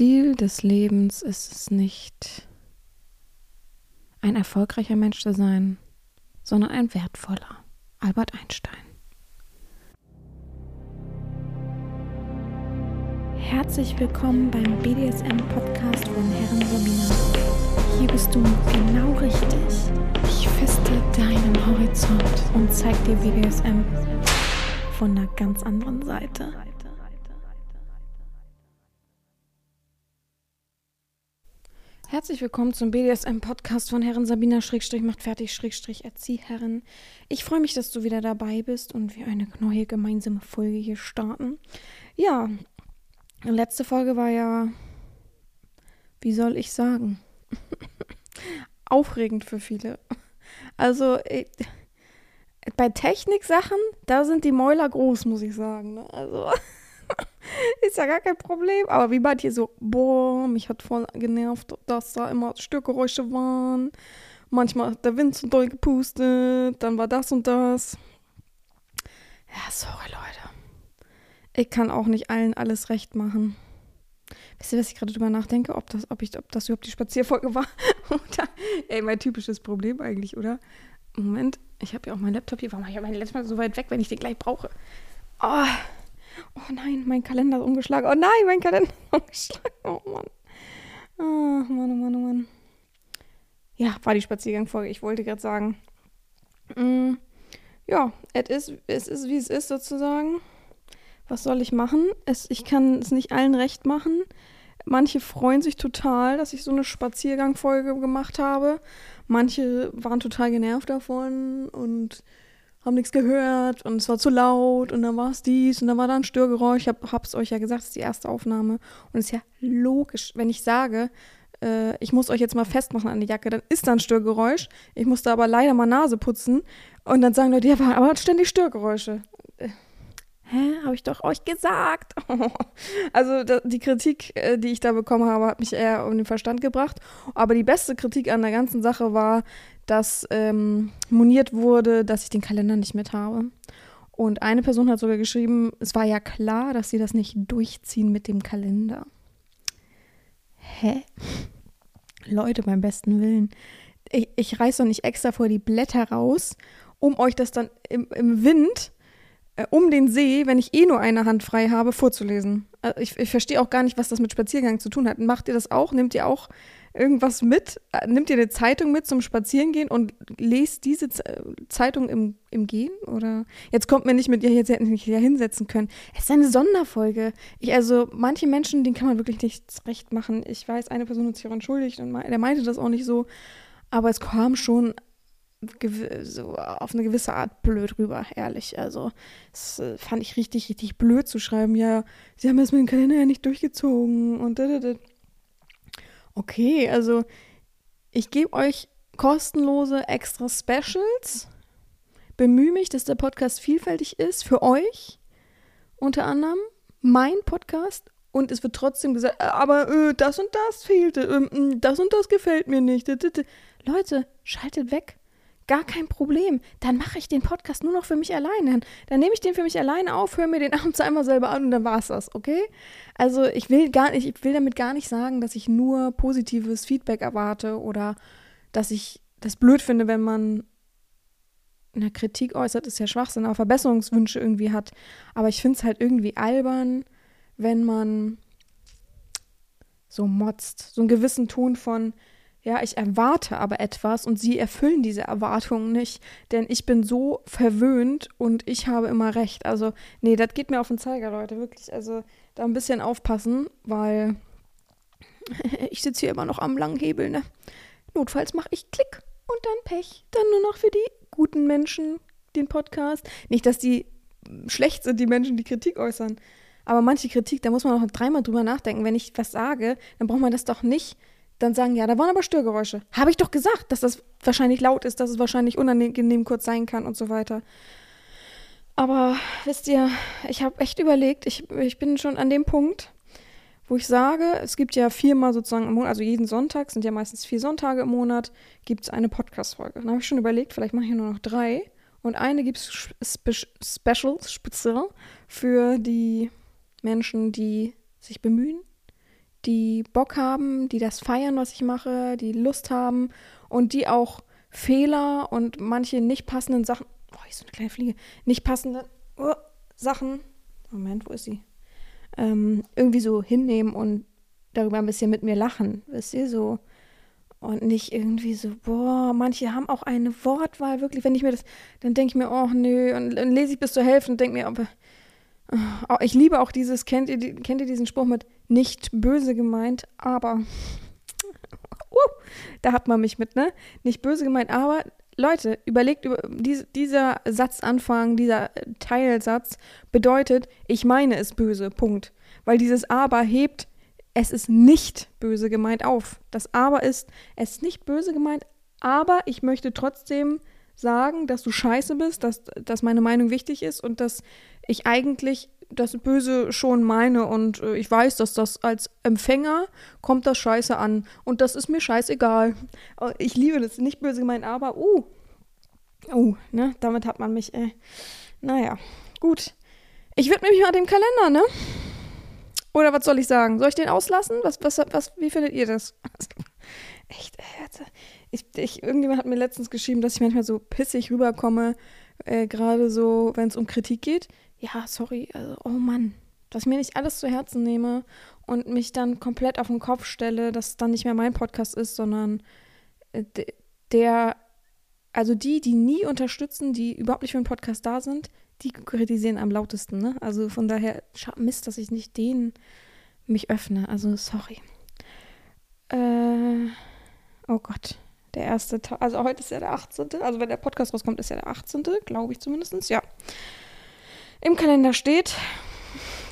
Ziel des Lebens ist es nicht, ein erfolgreicher Mensch zu sein, sondern ein wertvoller. Albert Einstein. Herzlich willkommen beim BDSM-Podcast von Herren Sabina. Hier bist du genau richtig. Ich feste deinen Horizont und zeig dir BDSM von einer ganz anderen Seite. Herzlich willkommen zum BDSM-Podcast von Herren Sabina Schrägstrich macht fertig Schrägstrich Erzieherin. Ich freue mich, dass du wieder dabei bist und wir eine neue gemeinsame Folge hier starten. Ja, letzte Folge war ja, wie soll ich sagen, aufregend für viele. Also bei Techniksachen, da sind die Mäuler groß, muss ich sagen. Ne? Also ist ja gar kein Problem. Aber wie manche so, boah, mich hat voll genervt, dass da immer Störgeräusche waren. Manchmal hat der Wind so doll gepustet, dann war das und das. Ja, sorry, Leute. Ich kann auch nicht allen alles recht machen. Wisst ihr, was ich gerade drüber nachdenke? Ob das, ob ich, ob das überhaupt die Spazierfolge war? oder, ey, mein typisches Problem eigentlich, oder? Moment, ich habe ja auch meinen Laptop hier. Warum habe ich meinen Laptop so weit weg, wenn ich den gleich brauche? Oh, Oh nein, mein Kalender ist umgeschlagen. Oh nein, mein Kalender ist umgeschlagen. Oh Mann. Oh Mann, oh Mann, oh Mann. Ja, war die Spaziergangfolge. Ich wollte gerade sagen. Mm, ja, es ist, es wie es ist, sozusagen. Was soll ich machen? Es, ich kann es nicht allen recht machen. Manche freuen sich total, dass ich so eine Spaziergangfolge gemacht habe. Manche waren total genervt davon und haben nichts gehört und es war zu laut und dann war es dies und dann war da ein Störgeräusch. Ich hab, hab's euch ja gesagt, es ist die erste Aufnahme und es ist ja logisch, wenn ich sage, äh, ich muss euch jetzt mal festmachen an die Jacke, dann ist da ein Störgeräusch. Ich musste aber leider mal Nase putzen und dann sagen Leute, ja, aber ständig Störgeräusche. Äh, hä, habe ich doch euch gesagt. also die Kritik, äh, die ich da bekommen habe, hat mich eher um den Verstand gebracht. Aber die beste Kritik an der ganzen Sache war, dass ähm, moniert wurde, dass ich den Kalender nicht mit habe. Und eine Person hat sogar geschrieben, es war ja klar, dass sie das nicht durchziehen mit dem Kalender. Hä? Leute, beim besten Willen. Ich, ich reiß doch nicht extra vor die Blätter raus, um euch das dann im, im Wind äh, um den See, wenn ich eh nur eine Hand frei habe, vorzulesen. Also ich, ich verstehe auch gar nicht, was das mit Spaziergang zu tun hat. Macht ihr das auch? Nehmt ihr auch irgendwas mit? Äh, nimmt ihr eine Zeitung mit zum Spazierengehen und lest diese Zeitung im, im Gehen? Oder jetzt kommt mir nicht mit, ja, jetzt hätten Sie mich hier hinsetzen können. Es ist eine Sonderfolge. Ich, also, manche Menschen, denen kann man wirklich nichts recht machen. Ich weiß, eine Person hat sich auch entschuldigt und der meinte das auch nicht so. Aber es kam schon so auf eine gewisse Art blöd rüber, ehrlich. Also, das äh, fand ich richtig, richtig blöd zu schreiben. Ja, sie haben das mit dem Kalender ja nicht durchgezogen und da, da, da. Okay, also ich gebe euch kostenlose extra Specials. Bemühe mich, dass der Podcast vielfältig ist für euch. Unter anderem mein Podcast. Und es wird trotzdem gesagt, äh, aber äh, das und das fehlte, äh, das und das gefällt mir nicht. Leute, schaltet weg gar kein Problem. Dann mache ich den Podcast nur noch für mich alleine. Dann nehme ich den für mich alleine auf, höre mir den abends einmal selber an und dann war es das, okay? Also ich will gar nicht, ich will damit gar nicht sagen, dass ich nur positives Feedback erwarte oder dass ich das blöd finde, wenn man eine Kritik äußert, ist ja Schwachsinn, aber Verbesserungswünsche irgendwie hat. Aber ich finde es halt irgendwie albern, wenn man so motzt. So einen gewissen Ton von, ja, ich erwarte aber etwas und sie erfüllen diese Erwartungen nicht, denn ich bin so verwöhnt und ich habe immer recht. Also, nee, das geht mir auf den Zeiger, Leute, wirklich. Also, da ein bisschen aufpassen, weil ich sitze hier immer noch am langen Hebel, ne? Notfalls mache ich Klick und dann Pech. Dann nur noch für die guten Menschen den Podcast. Nicht, dass die schlecht sind, die Menschen, die Kritik äußern. Aber manche Kritik, da muss man auch dreimal drüber nachdenken. Wenn ich was sage, dann braucht man das doch nicht dann sagen, ja, da waren aber Störgeräusche. Habe ich doch gesagt, dass das wahrscheinlich laut ist, dass es wahrscheinlich unangenehm kurz sein kann und so weiter. Aber wisst ihr, ich habe echt überlegt, ich, ich bin schon an dem Punkt, wo ich sage, es gibt ja viermal sozusagen im Monat, also jeden Sonntag, sind ja meistens vier Sonntage im Monat, gibt es eine Podcast-Folge. Dann habe ich schon überlegt, vielleicht mache ich nur noch drei. Und eine gibt es spe special, speziell für die Menschen, die sich bemühen, die Bock haben, die das feiern, was ich mache, die Lust haben und die auch Fehler und manche nicht passenden Sachen, oh, ich so eine kleine Fliege, nicht passende oh, Sachen, Moment, wo ist sie? Ähm, irgendwie so hinnehmen und darüber ein bisschen mit mir lachen, wisst ihr, so. Und nicht irgendwie so, boah, manche haben auch eine Wortwahl, wirklich, wenn ich mir das, dann denke ich mir, oh nö, und dann lese ich bis zur Hälfte und denke mir, aber, oh, ich liebe auch dieses, kennt ihr, kennt ihr diesen Spruch mit nicht böse gemeint, aber, uh, da hat man mich mit, ne? Nicht böse gemeint, aber, Leute, überlegt über dies, dieser Satzanfang, dieser Teilsatz bedeutet, ich meine es böse, Punkt. Weil dieses aber hebt es ist nicht böse gemeint auf. Das aber ist, es ist nicht böse gemeint, aber ich möchte trotzdem sagen, dass du scheiße bist, dass, dass meine Meinung wichtig ist und dass ich eigentlich das Böse schon meine und äh, ich weiß, dass das als Empfänger kommt das scheiße an und das ist mir scheißegal. Ich liebe das, nicht böse gemeint, aber uh, uh, ne, damit hat man mich, äh, naja, gut. Ich widme mich mal dem Kalender, ne? Oder was soll ich sagen? Soll ich den auslassen? Was, was, was, wie findet ihr das? Echt, äh, ich, ich, irgendjemand hat mir letztens geschrieben, dass ich manchmal so pissig rüberkomme, äh, gerade so, wenn es um Kritik geht. Ja, sorry, also, oh Mann, dass ich mir nicht alles zu Herzen nehme und mich dann komplett auf den Kopf stelle, dass es dann nicht mehr mein Podcast ist, sondern äh, der, also die, die nie unterstützen, die überhaupt nicht für den Podcast da sind, die kritisieren am lautesten, ne? Also von daher, Mist, dass ich nicht denen mich öffne. Also sorry. Äh, oh Gott. Der erste Tag, also heute ist ja der 18. Also wenn der Podcast rauskommt, ist ja der 18. Glaube ich zumindest, ja. Im Kalender steht,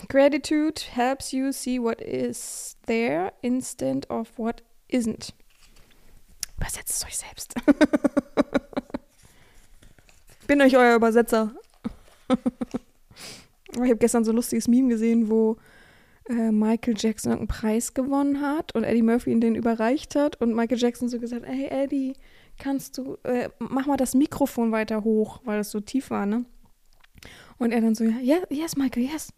Gratitude helps you see what is there instead of what isn't. Übersetzt es euch selbst. Bin euch euer Übersetzer. ich habe gestern so ein lustiges Meme gesehen, wo äh, Michael Jackson einen Preis gewonnen hat und Eddie Murphy ihn den überreicht hat und Michael Jackson so gesagt, hey Eddie, kannst du, äh, mach mal das Mikrofon weiter hoch, weil das so tief war, ne? Und er dann so, ja, yes, Michael, yes.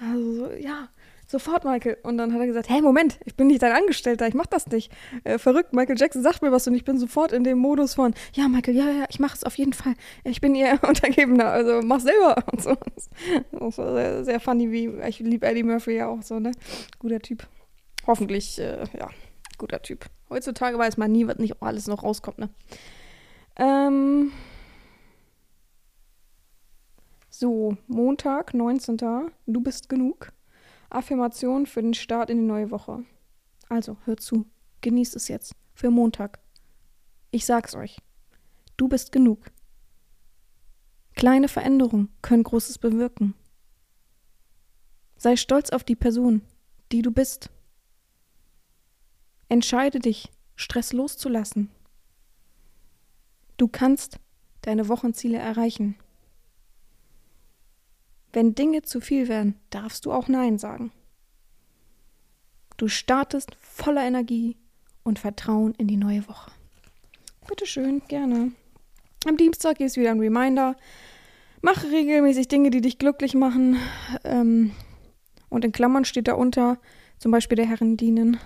Also, ja, sofort, Michael. Und dann hat er gesagt, hey, Moment, ich bin nicht dein Angestellter, ich mach das nicht. Äh, verrückt, Michael Jackson sagt mir was und ich bin sofort in dem Modus von, ja, Michael, ja, ja, ich mach es auf jeden Fall. Ich bin ihr Untergebener, also mach selber. Und so. Das war sehr, sehr funny, wie, ich liebe Eddie Murphy ja auch so, ne? Guter Typ. Hoffentlich, äh, ja, guter Typ. Heutzutage weiß man nie, was nicht alles noch rauskommt, ne? Ähm. So, Montag, 19. Du bist genug. Affirmation für den Start in die neue Woche. Also, hört zu. Genießt es jetzt. Für Montag. Ich sag's euch. Du bist genug. Kleine Veränderungen können Großes bewirken. Sei stolz auf die Person, die du bist. Entscheide dich, Stress loszulassen. Du kannst deine Wochenziele erreichen. Wenn Dinge zu viel werden, darfst du auch Nein sagen. Du startest voller Energie und Vertrauen in die neue Woche. Bitteschön, gerne. Am Dienstag ist wieder ein Reminder. Mache regelmäßig Dinge, die dich glücklich machen. Ähm, und in Klammern steht da unter, zum Beispiel der Herren dienen.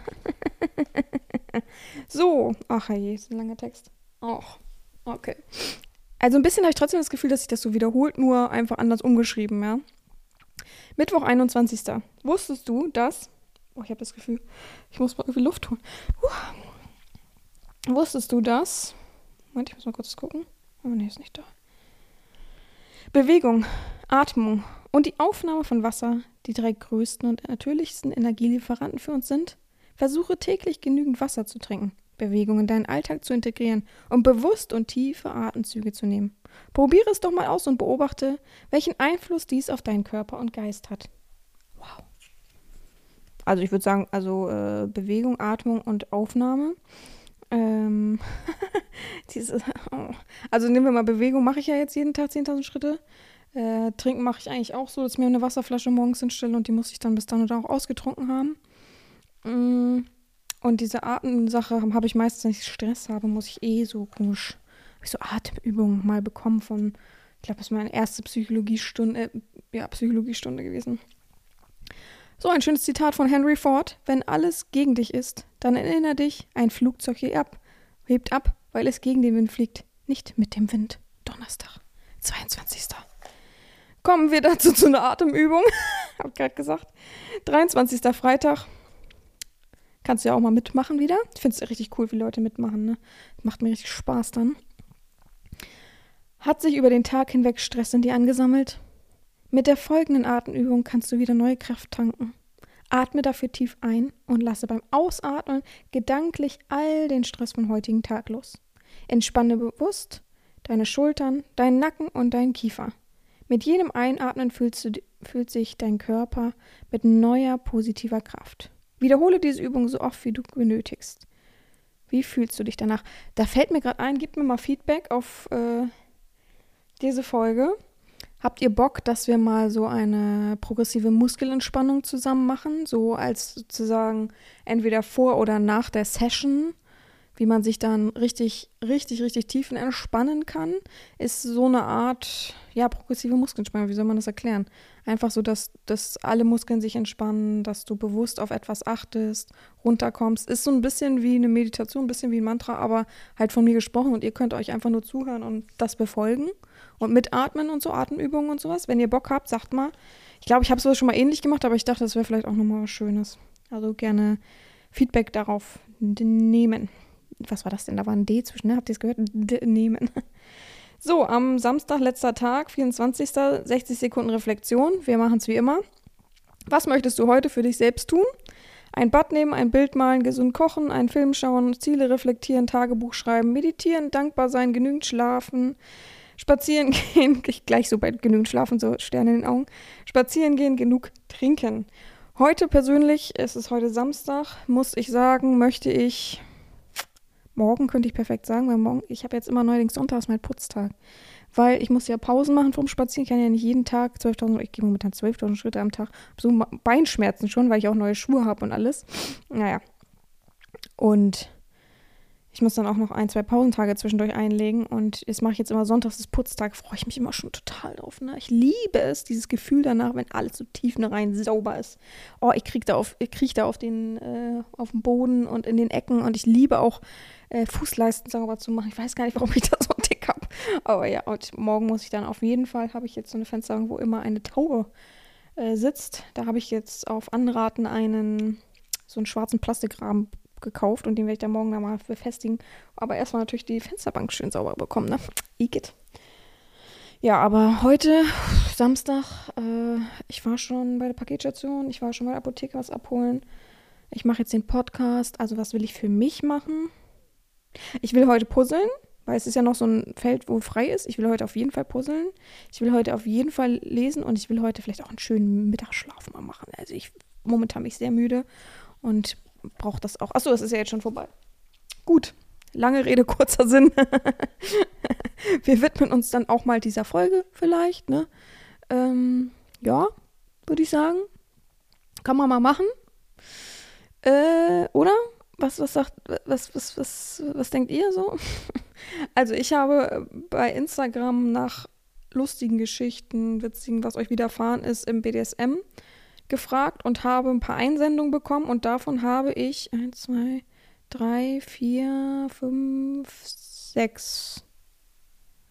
so, ach je, ist ein langer Text. Ach, okay. Also ein bisschen habe ich trotzdem das Gefühl, dass sich das so wiederholt, nur einfach anders umgeschrieben, ja. Mittwoch, 21. Wusstest du, dass. Oh, ich habe das Gefühl, ich muss mal irgendwie Luft holen. Uh. Wusstest du, dass. Moment, ich muss mal kurz gucken. Oh, nee, ist nicht da. Bewegung, Atmung und die Aufnahme von Wasser die drei größten und natürlichsten Energielieferanten für uns sind. Versuche täglich genügend Wasser zu trinken. Bewegung in deinen Alltag zu integrieren und bewusst und tiefe Atemzüge zu nehmen. Probiere es doch mal aus und beobachte, welchen Einfluss dies auf deinen Körper und Geist hat. Wow. Also ich würde sagen, also äh, Bewegung, Atmung und Aufnahme. Ähm, diese, oh. Also nehmen wir mal Bewegung, mache ich ja jetzt jeden Tag 10.000 Schritte. Äh, trinken mache ich eigentlich auch so, dass ich mir eine Wasserflasche morgens hinstelle und die muss ich dann bis dann oder auch ausgetrunken haben. Mm. Und diese Atemsache habe ich meistens, wenn ich Stress habe, muss ich eh so komisch, habe ich so Atemübungen mal bekommen von, ich glaube, das ist meine erste Psychologiestunde, äh, ja, Psychologiestunde gewesen. So ein schönes Zitat von Henry Ford. Wenn alles gegen dich ist, dann erinnere dich, ein Flugzeug hebt ab, hebt ab, weil es gegen den Wind fliegt, nicht mit dem Wind. Donnerstag, 22. Kommen wir dazu zu einer Atemübung. Hab ich gerade gesagt. 23. Freitag. Kannst du ja auch mal mitmachen wieder. Ich finde es richtig cool, wie Leute mitmachen. Ne? Macht mir richtig Spaß dann. Hat sich über den Tag hinweg Stress in dir angesammelt? Mit der folgenden Atemübung kannst du wieder neue Kraft tanken. Atme dafür tief ein und lasse beim Ausatmen gedanklich all den Stress vom heutigen Tag los. Entspanne bewusst deine Schultern, deinen Nacken und deinen Kiefer. Mit jedem Einatmen fühlst du, fühlt sich dein Körper mit neuer positiver Kraft. Wiederhole diese Übung so oft, wie du benötigst. Wie fühlst du dich danach? Da fällt mir gerade ein, gib mir mal Feedback auf äh, diese Folge. Habt ihr Bock, dass wir mal so eine progressive Muskelentspannung zusammen machen? So als sozusagen entweder vor oder nach der Session, wie man sich dann richtig, richtig, richtig tiefen entspannen kann, ist so eine Art, ja, progressive Muskelentspannung. Wie soll man das erklären? Einfach so, dass, dass alle Muskeln sich entspannen, dass du bewusst auf etwas achtest, runterkommst. Ist so ein bisschen wie eine Meditation, ein bisschen wie ein Mantra, aber halt von mir gesprochen und ihr könnt euch einfach nur zuhören und das befolgen und mitatmen und so, Atemübungen und sowas. Wenn ihr Bock habt, sagt mal. Ich glaube, ich habe es schon mal ähnlich gemacht, aber ich dachte, das wäre vielleicht auch nochmal was Schönes. Also gerne Feedback darauf nehmen. Was war das denn? Da war ein D zwischen, ne? Habt ihr es gehört? D nehmen. So, am Samstag, letzter Tag, 24. 60 Sekunden Reflexion. Wir machen es wie immer. Was möchtest du heute für dich selbst tun? Ein Bad nehmen, ein Bild malen, gesund kochen, einen Film schauen, Ziele reflektieren, Tagebuch schreiben, meditieren, dankbar sein, genügend schlafen, spazieren gehen, gleich so bei genügend schlafen, so Sterne in den Augen, spazieren gehen, genug trinken. Heute persönlich, es ist heute Samstag, muss ich sagen, möchte ich Morgen könnte ich perfekt sagen, weil morgen, ich habe jetzt immer neuerdings sonntags mein Putztag. Weil ich muss ja Pausen machen vom Spazieren. Ich kann ja nicht jeden Tag 12.000, ich gehe momentan 12.000 Schritte am Tag. So Beinschmerzen schon, weil ich auch neue Schuhe habe und alles. Naja. Und ich muss dann auch noch ein, zwei Pausentage zwischendurch einlegen. Und das mache ich jetzt immer sonntags, das Putztag. Freue ich mich immer schon total drauf. Ne? Ich liebe es, dieses Gefühl danach, wenn alles so tief rein sauber ist. Oh, ich kriege da auf, ich krieg da auf den, äh, auf dem Boden und in den Ecken. Und ich liebe auch äh, Fußleisten sauber zu machen. Ich weiß gar nicht, warum ich das so dick habe. Aber ja, und morgen muss ich dann auf jeden Fall, habe ich jetzt so eine Fenster, wo immer eine Taube äh, sitzt. Da habe ich jetzt auf Anraten einen, so einen schwarzen Plastikrahmen gekauft und den werde ich dann morgen dann mal befestigen. Aber erstmal natürlich die Fensterbank schön sauber bekommen, ne? Igitt. Ja, aber heute, Samstag, äh, ich war schon bei der Paketstation, ich war schon bei der Apotheke was abholen. Ich mache jetzt den Podcast. Also, was will ich für mich machen? Ich will heute puzzeln, weil es ist ja noch so ein Feld, wo frei ist. Ich will heute auf jeden Fall puzzeln. Ich will heute auf jeden Fall lesen und ich will heute vielleicht auch einen schönen Mittagsschlaf mal machen. Also ich momentan bin ich sehr müde und brauche das auch. Achso, es ist ja jetzt schon vorbei. Gut. Lange Rede, kurzer Sinn. Wir widmen uns dann auch mal dieser Folge vielleicht, ne? Ähm, ja, würde ich sagen. Kann man mal machen. Äh, oder? Was, was sagt, was, was, was, was denkt ihr so? Also ich habe bei Instagram nach lustigen Geschichten, witzigen, was euch widerfahren ist im BDSM gefragt und habe ein paar Einsendungen bekommen und davon habe ich 1, 2, 3, 4, 5, 6,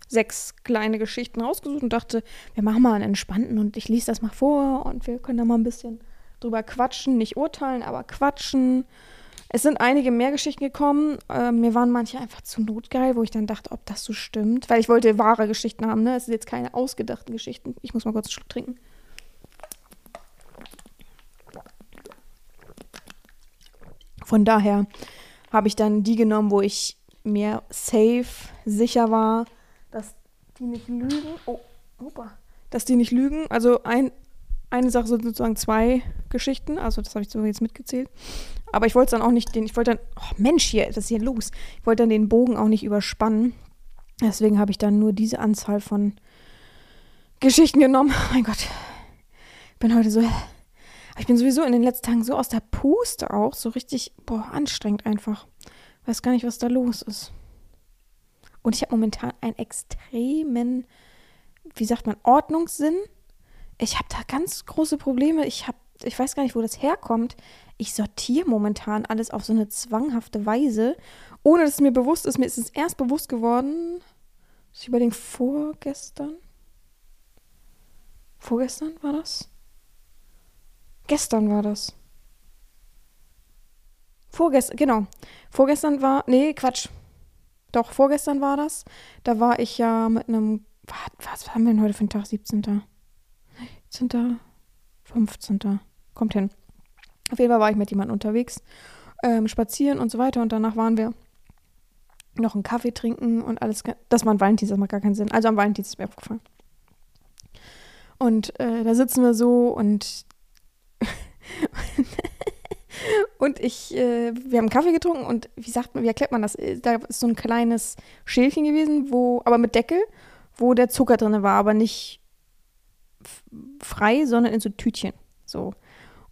sechs kleine Geschichten rausgesucht und dachte, wir machen mal einen entspannten und ich lese das mal vor und wir können da mal ein bisschen drüber quatschen, nicht urteilen, aber quatschen es sind einige mehr Geschichten gekommen. Äh, mir waren manche einfach zu notgeil, wo ich dann dachte, ob das so stimmt. Weil ich wollte wahre Geschichten haben, ne? Es sind jetzt keine ausgedachten Geschichten. Ich muss mal kurz einen Schluck trinken. Von daher habe ich dann die genommen, wo ich mir safe sicher war, dass die nicht lügen. Oh, opa. Dass die nicht lügen. Also ein, eine Sache sind sozusagen zwei Geschichten. Also das habe ich so jetzt mitgezählt. Aber ich wollte dann auch nicht den, ich wollte dann, oh Mensch, hier, was ist hier los? Ich wollte dann den Bogen auch nicht überspannen. Deswegen habe ich dann nur diese Anzahl von Geschichten genommen. Oh mein Gott. Ich bin heute so. Ich bin sowieso in den letzten Tagen so aus der Puste auch. So richtig, boah, anstrengend einfach. Weiß gar nicht, was da los ist. Und ich habe momentan einen extremen, wie sagt man, Ordnungssinn. Ich habe da ganz große Probleme. Ich habe ich weiß gar nicht, wo das herkommt. Ich sortiere momentan alles auf so eine zwanghafte Weise, ohne dass es mir bewusst ist. Mir ist es erst bewusst geworden, ich überlege, vorgestern? Vorgestern war das? Gestern war das. Vorgestern, genau. Vorgestern war, nee, Quatsch. Doch, vorgestern war das. Da war ich ja mit einem, was, was haben wir denn heute für einen Tag? 17. 17. 15. Kommt hin. Auf jeden Fall war ich mit jemandem unterwegs, ähm, spazieren und so weiter. Und danach waren wir noch einen Kaffee trinken und alles. Das war ein Valentinstag, das macht gar keinen Sinn. Also am Valentinstag ist mir aufgefallen. Und äh, da sitzen wir so und und ich, äh, wir haben Kaffee getrunken und wie sagt man, wie erklärt man das? Äh, da ist so ein kleines Schälchen gewesen, wo, aber mit Deckel, wo der Zucker drin war, aber nicht frei, sondern in so Tütchen. So.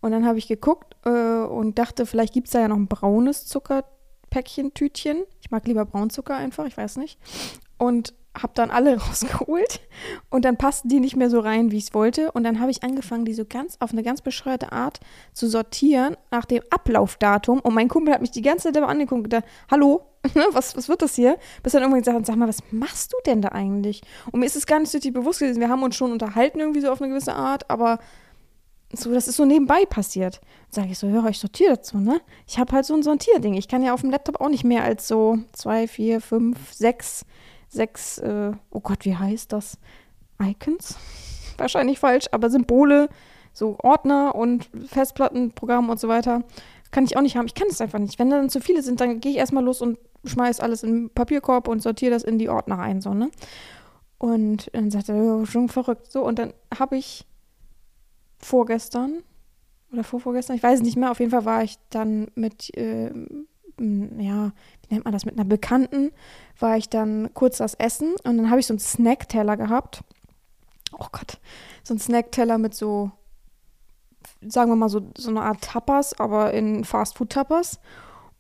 Und dann habe ich geguckt äh, und dachte, vielleicht gibt es da ja noch ein braunes Zuckerpäckchen, Tütchen. Ich mag lieber Braunzucker einfach, ich weiß nicht. Und habe dann alle rausgeholt und dann passten die nicht mehr so rein, wie ich es wollte. Und dann habe ich angefangen, die so ganz auf eine ganz bescheuerte Art zu sortieren nach dem Ablaufdatum. Und mein Kumpel hat mich die ganze Zeit immer angeguckt und gedacht, hallo, was, was wird das hier? Bis dann irgendwann gesagt, sag mal, was machst du denn da eigentlich? Und mir ist es gar nicht so richtig bewusst gewesen. Wir haben uns schon unterhalten irgendwie so auf eine gewisse Art, aber so, das ist so nebenbei passiert. Sage ich so, ja, ich sortiere dazu, ne? Ich habe halt so ein Sortierding. Ich kann ja auf dem Laptop auch nicht mehr als so zwei, vier, fünf, sechs sechs, äh, oh Gott, wie heißt das? Icons? Wahrscheinlich falsch, aber Symbole, so Ordner und Festplattenprogramm und so weiter. Kann ich auch nicht haben. Ich kann es einfach nicht. Wenn dann zu viele sind, dann gehe ich erstmal los und schmeiß alles in den Papierkorb und sortiere das in die Ordner ein, so, ne? Und dann sagt er, oh, schon verrückt. So, und dann habe ich vorgestern oder vorvorgestern, ich weiß es nicht mehr, auf jeden Fall war ich dann mit, äh, ja, wie nennt man das, mit einer Bekannten, war ich dann kurz das Essen und dann habe ich so einen Snackteller gehabt. Oh Gott, so einen Snackteller mit so, sagen wir mal, so, so eine Art Tapas, aber in Fastfood-Tapas.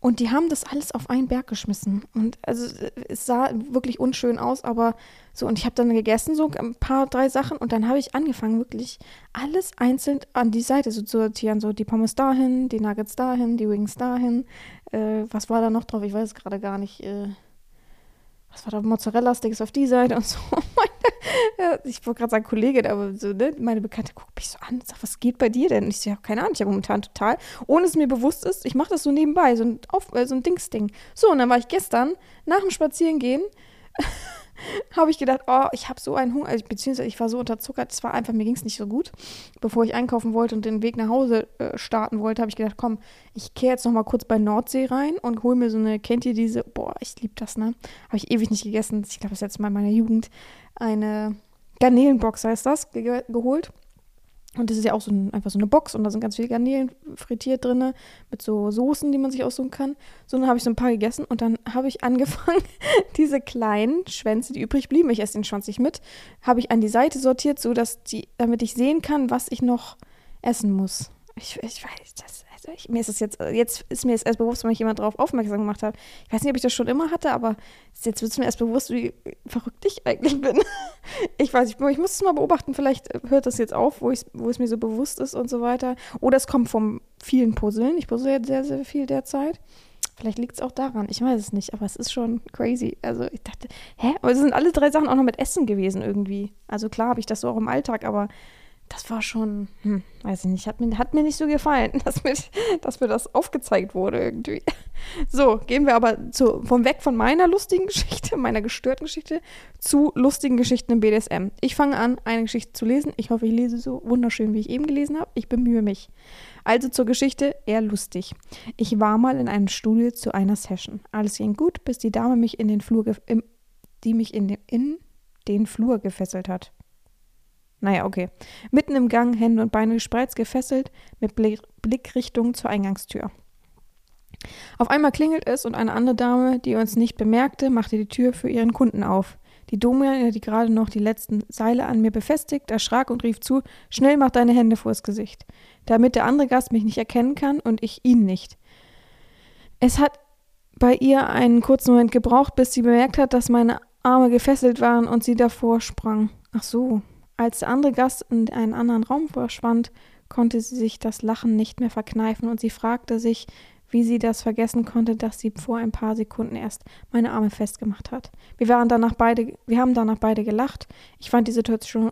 Und die haben das alles auf einen Berg geschmissen. Und also es sah wirklich unschön aus, aber so, und ich habe dann gegessen, so ein paar, drei Sachen, und dann habe ich angefangen, wirklich alles einzeln an die Seite so zu sortieren. So die Pommes dahin, die Nuggets dahin, die Wings dahin. Äh, was war da noch drauf? Ich weiß es gerade gar nicht. Äh, was war da, Mozzarella-Sticks auf die Seite und so. ich wollte gerade sagen, Kollegin, aber so, ne, meine Bekannte guckt mich so an und sagt, was geht bei dir denn? Und ich so, ja, keine Ahnung, ich habe momentan total, ohne es mir bewusst ist, ich mache das so nebenbei, so ein, Auf, äh, so ein Dingsding. So, und dann war ich gestern nach dem Spazierengehen habe ich gedacht, oh, ich habe so einen Hunger, also, beziehungsweise ich war so unterzuckert, es war einfach, mir ging es nicht so gut. Bevor ich einkaufen wollte und den Weg nach Hause äh, starten wollte, habe ich gedacht, komm, ich kehre jetzt noch mal kurz bei Nordsee rein und hole mir so eine, kennt ihr diese, boah, ich liebe das, ne? Habe ich ewig nicht gegessen, ich glaube, das letzte Mal in meiner Jugend, eine Garnelenbox heißt das, ge geholt. Und das ist ja auch so ein, einfach so eine Box und da sind ganz viele Garnelen frittiert drin mit so Soßen, die man sich aussuchen kann. So, dann habe ich so ein paar gegessen und dann habe ich angefangen, diese kleinen Schwänze, die übrig blieben, ich esse den Schwanz nicht mit, habe ich an die Seite sortiert, so dass die, damit ich sehen kann, was ich noch essen muss. Ich, ich weiß, das, ich, mir ist es jetzt, jetzt ist mir jetzt erst bewusst, wenn mich jemand darauf aufmerksam gemacht hat. Ich weiß nicht, ob ich das schon immer hatte, aber jetzt wird es mir erst bewusst, wie verrückt ich eigentlich bin. Ich weiß, ich, ich muss es mal beobachten, vielleicht hört das jetzt auf, wo, wo es mir so bewusst ist und so weiter. Oder es kommt vom vielen Puzzeln. Ich puzzle jetzt sehr, sehr viel derzeit. Vielleicht liegt es auch daran, ich weiß es nicht, aber es ist schon crazy. Also ich dachte, hä? Aber es sind alle drei Sachen auch noch mit Essen gewesen irgendwie. Also klar habe ich das so auch im Alltag, aber das war schon, hm, weiß ich nicht, hat mir, hat mir nicht so gefallen, dass mir, dass mir das aufgezeigt wurde irgendwie. So, gehen wir aber zu, vom weg von meiner lustigen Geschichte, meiner gestörten Geschichte, zu lustigen Geschichten im BDSM. Ich fange an, eine Geschichte zu lesen. Ich hoffe, ich lese so wunderschön, wie ich eben gelesen habe. Ich bemühe mich. Also zur Geschichte, eher lustig. Ich war mal in einem Studio zu einer Session. Alles ging gut, bis die Dame mich in den Flur, im, die mich in den, in den Flur gefesselt hat. Naja, okay. Mitten im Gang, Hände und Beine gespreizt, gefesselt, mit Blickrichtung zur Eingangstür. Auf einmal klingelt es und eine andere Dame, die uns nicht bemerkte, machte die Tür für ihren Kunden auf. Die Domina, die gerade noch die letzten Seile an mir befestigt, erschrak und rief zu: Schnell mach deine Hände vors Gesicht, damit der andere Gast mich nicht erkennen kann und ich ihn nicht. Es hat bei ihr einen kurzen Moment gebraucht, bis sie bemerkt hat, dass meine Arme gefesselt waren und sie davor sprang. Ach so, als der andere Gast in einen anderen Raum verschwand, konnte sie sich das Lachen nicht mehr verkneifen und sie fragte sich, wie sie das vergessen konnte, dass sie vor ein paar Sekunden erst meine Arme festgemacht hat. Wir waren danach beide, wir haben danach beide gelacht. Ich fand die Situation,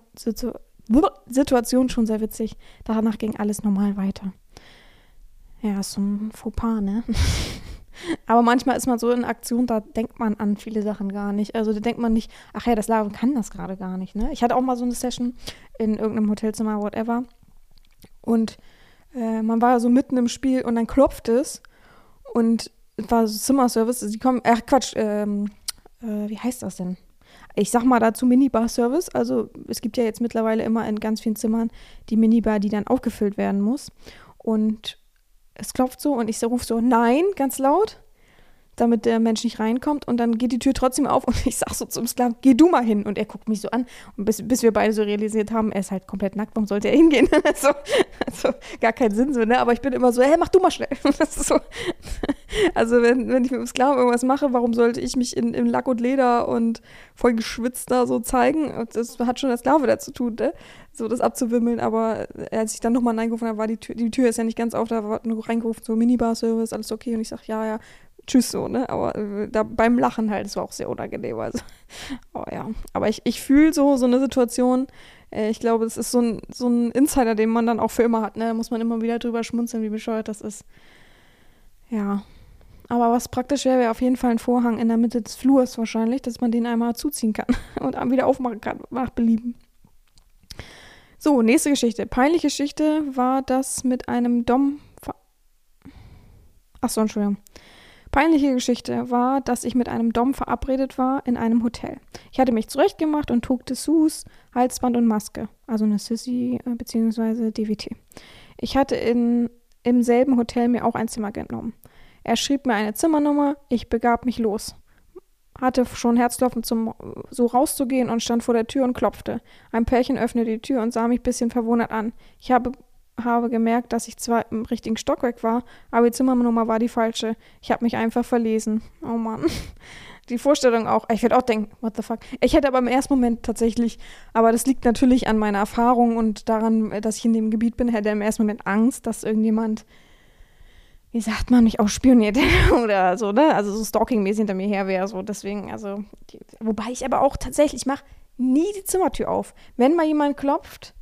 Situation schon sehr witzig. Danach ging alles normal weiter. Ja, ist so ein Fauxpas, ne? Aber manchmal ist man so in Aktion, da denkt man an viele Sachen gar nicht. Also da denkt man nicht, ach ja, das Lava kann das gerade gar nicht. Ne? Ich hatte auch mal so eine Session in irgendeinem Hotelzimmer, whatever. Und äh, man war so mitten im Spiel und dann klopft es und es war so Zimmerservice. Sie kommen, ach Quatsch, ähm, äh, wie heißt das denn? Ich sag mal dazu Minibar-Service. Also es gibt ja jetzt mittlerweile immer in ganz vielen Zimmern die Minibar, die dann aufgefüllt werden muss. Und es klopft so und ich rufe so Nein ganz laut damit der Mensch nicht reinkommt. Und dann geht die Tür trotzdem auf und ich sage so zum Sklaven, geh du mal hin. Und er guckt mich so an. Und bis, bis wir beide so realisiert haben, er ist halt komplett nackt, warum sollte er hingehen? also, also gar keinen Sinn so, ne? Aber ich bin immer so, hey, mach du mal schnell. so. Also wenn, wenn ich mit dem Sklaven irgendwas mache, warum sollte ich mich in, in Lack und Leder und voll geschwitzt da so zeigen? Das hat schon der Sklave dazu tun, ne? So das abzuwimmeln, aber als ich dann nochmal reingerufen habe, war die Tür, die Tür ist ja nicht ganz auf, da war nur reingerufen, so Minibar-Service, alles okay. Und ich sage, ja, ja, tschüss so, ne? Aber äh, da beim Lachen halt, das war auch sehr unangenehm. Also, oh ja. Aber ich, ich fühle so, so eine Situation. Äh, ich glaube, es ist so ein, so ein Insider, den man dann auch für immer hat, ne? Da muss man immer wieder drüber schmunzeln, wie bescheuert das ist. Ja. Aber was praktisch wäre, wäre auf jeden Fall ein Vorhang in der Mitte des Flurs wahrscheinlich, dass man den einmal zuziehen kann und wieder aufmachen kann, nach Belieben. So, nächste Geschichte. Peinliche Geschichte war das mit einem Dom. Achso, Entschuldigung. Peinliche Geschichte war, dass ich mit einem Dom verabredet war in einem Hotel. Ich hatte mich zurechtgemacht und trug Dessous, Halsband und Maske, also eine Sissy äh, bzw. DVT. Ich hatte in, im selben Hotel mir auch ein Zimmer genommen. Er schrieb mir eine Zimmernummer, ich begab mich los. Hatte schon Herzklopfen, zum so rauszugehen und stand vor der Tür und klopfte. Ein Pärchen öffnete die Tür und sah mich ein bisschen verwundert an. Ich habe habe gemerkt, dass ich zwar im richtigen Stockwerk war, aber die Zimmernummer war die falsche. Ich habe mich einfach verlesen. Oh Mann. Die Vorstellung auch. Ich werde auch denken, what the fuck. Ich hätte aber im ersten Moment tatsächlich, aber das liegt natürlich an meiner Erfahrung und daran, dass ich in dem Gebiet bin, hätte im ersten Moment Angst, dass irgendjemand, wie sagt man, mich auch spioniert oder so, ne? Also so stalkingmäßig hinter mir her wäre. So, deswegen, also, die, wobei ich aber auch tatsächlich mache nie die Zimmertür auf. Wenn mal jemand klopft,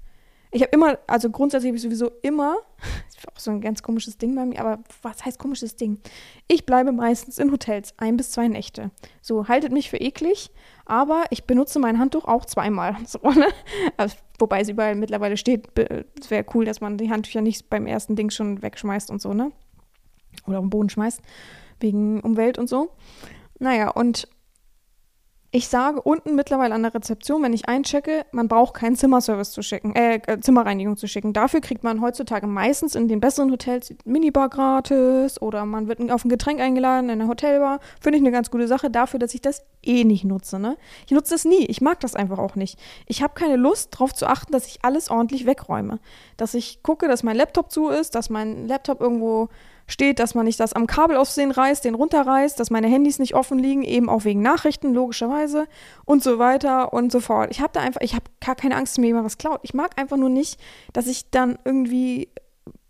ich habe immer, also grundsätzlich habe ich sowieso immer, ist auch so ein ganz komisches Ding bei mir, aber was heißt komisches Ding? Ich bleibe meistens in Hotels ein bis zwei Nächte. So, haltet mich für eklig, aber ich benutze mein Handtuch auch zweimal. So, ne? also, wobei es überall mittlerweile steht, es wäre cool, dass man die Handtücher nicht beim ersten Ding schon wegschmeißt und so, ne? Oder auf den Boden schmeißt, wegen Umwelt und so. Naja, und ich sage unten mittlerweile an der Rezeption, wenn ich einchecke, man braucht keinen Zimmerservice zu schicken, äh, äh, Zimmerreinigung zu schicken. Dafür kriegt man heutzutage meistens in den besseren Hotels Minibar gratis oder man wird auf ein Getränk eingeladen in der Hotelbar. Finde ich eine ganz gute Sache dafür, dass ich das eh nicht nutze. Ne? Ich nutze das nie. Ich mag das einfach auch nicht. Ich habe keine Lust darauf zu achten, dass ich alles ordentlich wegräume. Dass ich gucke, dass mein Laptop zu ist, dass mein Laptop irgendwo steht, dass man nicht das am Kabel aussehen reißt, den runterreißt, dass meine Handys nicht offen liegen, eben auch wegen Nachrichten, logischerweise, und so weiter und so fort. Ich habe da einfach, ich habe gar keine Angst, mir jemand was klaut. Ich mag einfach nur nicht, dass ich dann irgendwie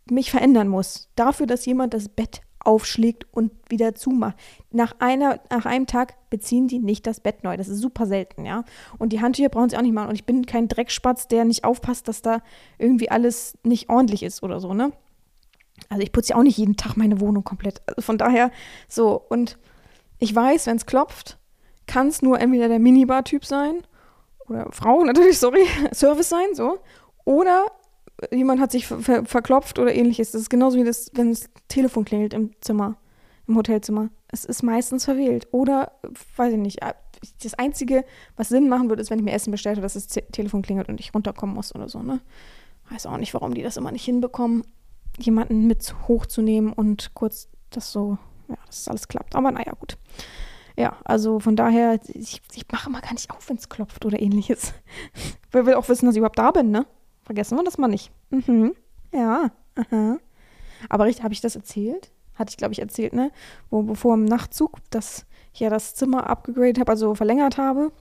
mich verändern muss. Dafür, dass jemand das Bett aufschlägt und wieder zumacht. Nach, einer, nach einem Tag beziehen die nicht das Bett neu. Das ist super selten, ja. Und die Handtücher brauchen sie auch nicht machen. Und ich bin kein Dreckspatz, der nicht aufpasst, dass da irgendwie alles nicht ordentlich ist oder so, ne? Also ich putze ja auch nicht jeden Tag meine Wohnung komplett. Also von daher so. Und ich weiß, wenn es klopft, kann es nur entweder der Minibar-Typ sein oder Frau natürlich, sorry, Service sein, so. Oder jemand hat sich ver ver verklopft oder ähnliches. Das ist genauso wie das, wenn das Telefon klingelt im Zimmer, im Hotelzimmer. Es ist meistens verwählt. Oder, weiß ich nicht, das Einzige, was Sinn machen würde, ist, wenn ich mir Essen bestellt habe, dass das Telefon klingelt und ich runterkommen muss oder so, ne? Weiß auch nicht, warum die das immer nicht hinbekommen jemanden mit hochzunehmen und kurz das so, ja, dass das alles klappt. Aber naja, gut. Ja, also von daher, ich, ich mache mal gar nicht auf, wenn es klopft oder ähnliches. Wer will auch wissen, dass ich überhaupt da bin, ne? Vergessen wir das mal nicht. Mhm. Ja, aha. Aber richtig, habe ich das erzählt? Hatte ich, glaube ich, erzählt, ne? Wo, bevor im Nachtzug, dass ich ja das Zimmer abgegradet habe, also verlängert habe.